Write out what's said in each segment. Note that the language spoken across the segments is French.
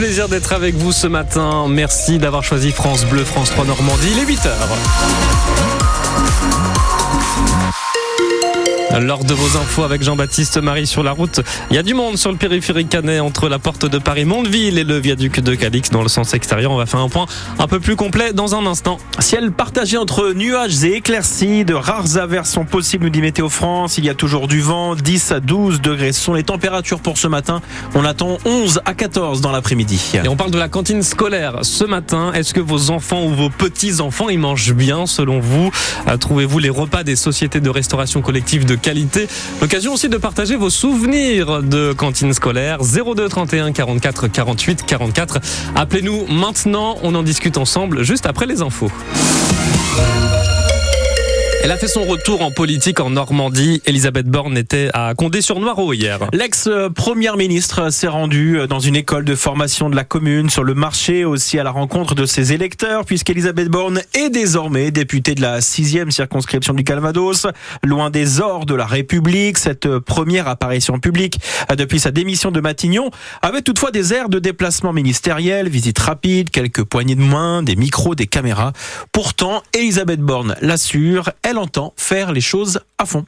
Plaisir d'être avec vous ce matin. Merci d'avoir choisi France Bleu, France 3 Normandie. Il est 8 heures. Lors de vos infos avec Jean-Baptiste Marie sur la route, il y a du monde sur le périphérique canet entre la porte de Paris Mondeville et le viaduc de Cadix dans le sens extérieur. On va faire un point un peu plus complet dans un instant. Ciel partagé entre nuages et éclaircies, de rares averses sont possibles, nous dit Météo France. Il y a toujours du vent, 10 à 12 degrés. Ce sont les températures pour ce matin. On attend 11 à 14 dans l'après-midi. Et on parle de la cantine scolaire ce matin. Est-ce que vos enfants ou vos petits-enfants, ils mangent bien selon vous? Euh, Trouvez-vous les repas des sociétés de restauration collective de qualité L'occasion aussi de partager vos souvenirs de cantine scolaire 02 31 44 48 44. Appelez-nous maintenant, on en discute ensemble juste après les infos. Elle a fait son retour en politique en Normandie. Elisabeth Borne était à Condé-sur-Noireau hier. L'ex-première ministre s'est rendue dans une école de formation de la commune sur le marché, aussi à la rencontre de ses électeurs, puisqu'Elisabeth Borne est désormais députée de la sixième circonscription du Calvados, loin des ors de la République. Cette première apparition publique depuis sa démission de Matignon avait toutefois des airs de déplacement ministériel, visite rapide, quelques poignées de main, des micros, des caméras. Pourtant, Elisabeth Borne l'assure, elle entend faire les choses à fond.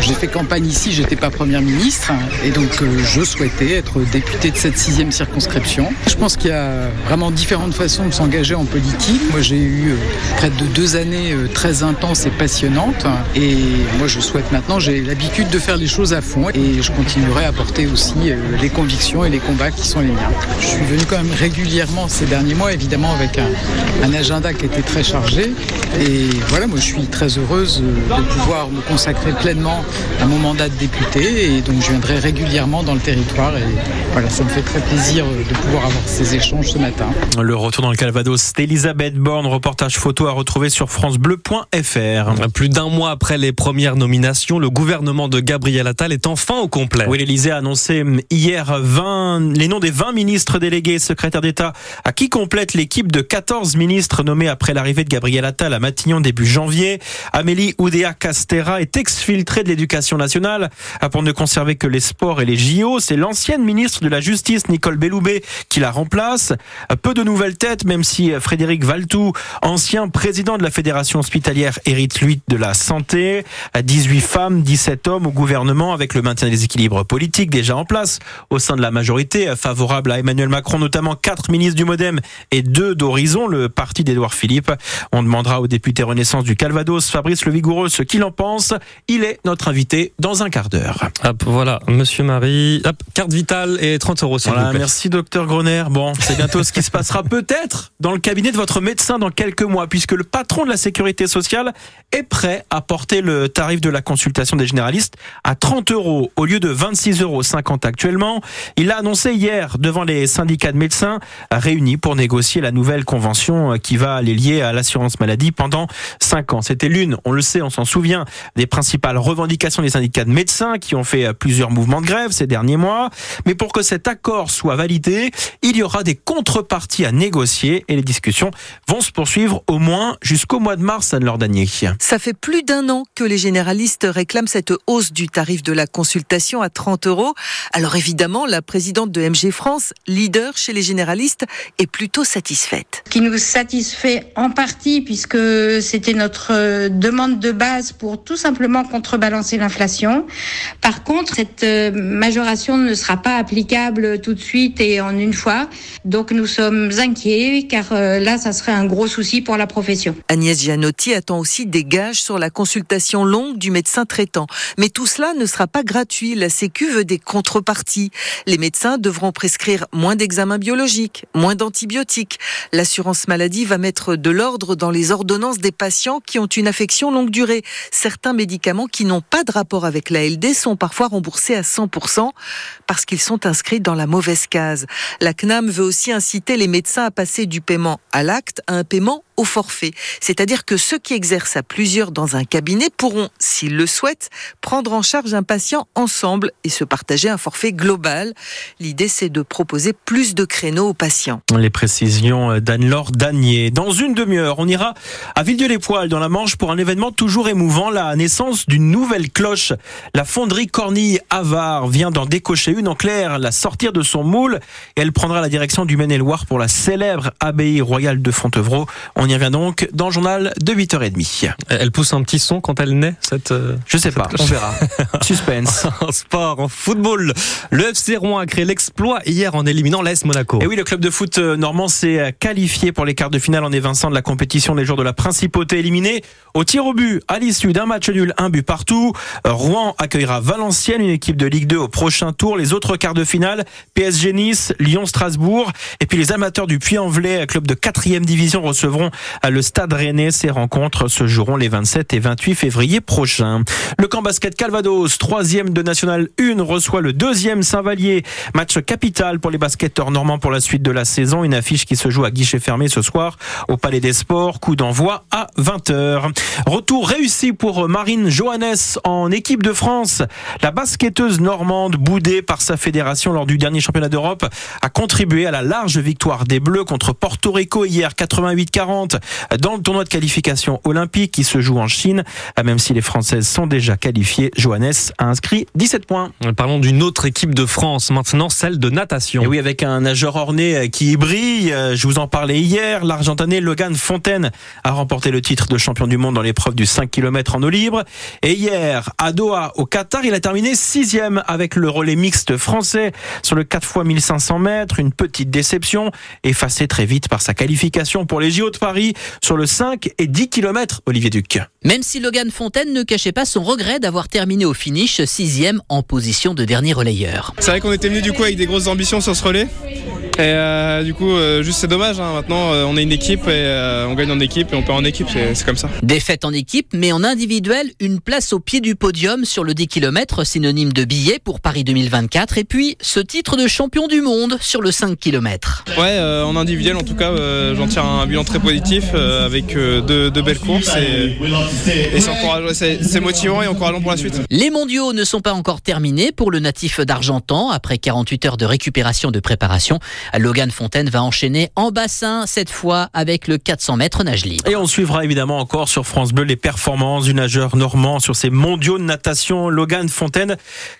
J'ai fait campagne ici, j'étais pas première ministre et donc euh, je souhaitais être députée de cette sixième circonscription. Je pense qu'il y a vraiment différentes façons de s'engager en politique. Moi j'ai eu euh, près de deux années euh, très intenses et passionnantes et moi je souhaite maintenant, j'ai l'habitude de faire les choses à fond et je continuerai à porter aussi les convictions et les combats qui sont les miens. Je suis venu quand même régulièrement ces derniers mois, évidemment avec un, agenda qui était très chargé et voilà, moi je suis très heureuse de pouvoir me consacrer pleinement à mon mandat de député et donc je viendrai régulièrement dans le territoire et voilà, ça me fait très plaisir euh, de pouvoir avoir ces échanges ce matin. Le retour dans le Calvados d'Elisabeth Borne, reportage photo à retrouver sur francebleu.fr. Plus d'un mois après les premières nominations, le gouvernement de Gabriel Attal est enfin au complet. Oui, l'Elysée a annoncé hier 20, les noms des 20 ministres délégués et secrétaires d'État à qui complète l'équipe de 14 ministres nommés après l'arrivée de Gabriel Attal à Matignon début janvier. Amélie Oudéa Castera est exfiltrée de l'éducation nationale pour ne conserver que les sports et les JO. C'est l'ancienne ministre de la Justice, Nicole Belloubet, qui la remplace. Peu de nouvelles têtes, même si Frédéric Valtou, ancien président de la Fédération hospitalière, hérite lui de la santé. 18 femmes, 17 hommes au gouvernement avec le maintien des équilibres politiques déjà en place au sein de la majorité favorable à Emmanuel Macron, notamment quatre ministres du Modem et deux d'Horizon, le parti d'Édouard Philippe. On demandera au député Renaissance du Calvados, Fabrice Le Vigoureux, ce qu'il en pense. Il est notre invité dans un quart d'heure. Hop, voilà, monsieur Marie. Hop, carte vitale et 30 euros, s'il Voilà, vous plaît. merci docteur Groner. Bon, c'est bientôt ce qui se passera peut-être dans le cabinet de votre médecin dans quelques mois, puisque le patron de la sécurité sociale est prêt à porter le tarif de la consultation des généralistes à 30 euros au lieu de 26,50 euros actuellement. Il l'a annoncé hier devant les syndicats de médecins réunis pour négocier la nouvelle convention qui va les lier à l'assurance maladie pendant 5 ans. C'était l'une, on le sait, on s'en souvient, des principales revendications des syndicats de médecins qui ont fait plusieurs mouvements de grève ces derniers mois. Mais pour que cet accord soit validé, il y aura des contreparties à négocier et les discussions vont se poursuivre au moins jusqu'au mois de mars, Anne-Laure Danier. Ça fait plus d'un an que les généralistes réclament cette hausse du tarif de la consultation à 30 euros. Alors évidemment, la présidente de MG France, leader chez les généralistes, est plutôt satisfaite. qui nous satisfait en partie puisque c'était notre euh, demande de base pour tout simplement contrebalancer l'inflation. Par contre, cette euh, majoration ne sera pas applicable tout de suite et en une fois. Donc nous sommes inquiets car euh, là, ça serait un gros souci pour la profession. Agnès Gianotti attend aussi des gages sur la consultation longue du médecin traitant. Mais tout cela ne sera pas gratuit. La Sécu veut des contreparties. Les médecins devront prescrire moins d'examens biologiques, moins d'antibiotiques. L'assurance maladie va mettre de l'ordre dans les ordonnances des patients qui ont une affection longue durée. Certains médicaments qui n'ont pas de rapport avec la LD sont parfois remboursés à 100% parce qu'ils sont inscrits dans la mauvaise case. La CNAM veut aussi inciter les médecins à passer du paiement à l'acte à un paiement au forfait. C'est-à-dire que ceux qui exercent à plusieurs dans un cabinet pourront, s'ils le souhaitent, prendre en charge un patient ensemble et se partager un forfait global. L'idée, c'est de proposer plus de créneaux aux patients. Les précisions d'Anne-Laure Danier. Dans une demi-heure, on ira à Villedieu-les-Poils dans la Manche pour un événement toujours émouvant, la naissance d'une nouvelle cloche. La fonderie Cornille Avare vient d'en décocher une en clair, la sortir de son moule et elle prendra la direction du Maine-et-Loire pour la célèbre abbaye royale de Fontevraud. On y revient donc dans le journal de 8h30. Elle pousse un petit son quand elle naît, cette. Euh, Je sais pas, on verra. Suspense. en sport, en football, le FC Rouen a créé l'exploit hier en éliminant l'AS Monaco. Et oui, le club de foot euh, normand s'est qualifié pour les quarts de finale en évinçant de la compétition les jours de la principauté éliminée. Au tir au but, à l'issue d'un match nul, un but partout, Rouen accueillera Valenciennes, une équipe de Ligue 2 au prochain tour. Les autres quarts de finale, PSG Nice, Lyon Strasbourg. Et puis les amateurs du Puy-en-Velay, club de 4 division, recevront le Stade Rennais. Ces rencontres se joueront les 27 et 28 février prochains. Le camp basket Calvados, troisième de National 1, reçoit le deuxième Saint-Vallier. Match capital pour les basketteurs normands pour la suite de la saison. Une affiche qui se joue à guichet fermé ce soir au Palais des Sports. Coup d'envoi à 20h. Retour réussi pour Marine Johannes en équipe de France. La basketteuse normande, boudée par sa fédération lors du dernier championnat d'Europe, a contribué à la large victoire des Bleus contre Porto Rico hier 88-40 dans le tournoi de qualification olympique qui se joue en Chine. Même si les Françaises sont déjà qualifiées, Johannes a inscrit 17 points. Parlons d'une autre équipe de France maintenant, celle de natation. Et oui, avec un nageur orné qui brille. Je vous en parlais hier. L'Argentanais Logan Fontaine a remporté le titre de champion du monde dans l'épreuve du 5 km en eau libre. Et hier, à Doha, au Qatar, il a terminé sixième avec le relais mixte français sur le 4 x 1500 mètres. Une petite déception, effacée très vite par sa qualification pour les JO de Paris sur le 5 et 10 km, Olivier Duc. Même si Logan Fontaine ne cachait pas son regret d'avoir terminé au finish sixième en position de dernier relayeur. C'est vrai qu'on était venu du coup avec des grosses ambitions sur ce relais? Et euh, du coup, euh, juste c'est dommage. Hein. Maintenant, euh, on est une équipe et euh, on gagne en équipe et on perd en équipe. C'est comme ça. Défaite en équipe, mais en individuel, une place au pied du podium sur le 10 km, synonyme de billet pour Paris 2024. Et puis, ce titre de champion du monde sur le 5 km. Ouais, en individuel, en tout cas, j'en tire un bilan très positif avec deux, deux, belles courses. Et, et c'est motivant et encourageant pour la suite. Les mondiaux ne sont pas encore terminés pour le natif d'Argentan. Après 48 heures de récupération de préparation, Logan Fontaine va enchaîner en bassin, cette fois avec le 400 mètres nage libre. Et on suivra évidemment encore sur France Bleu les performances du nageur normand sur ces mondiaux de natation. Logan Fontaine,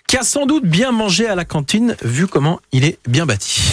qui a sans doute bien mangé à la cantine, vu comment il est bien bâti.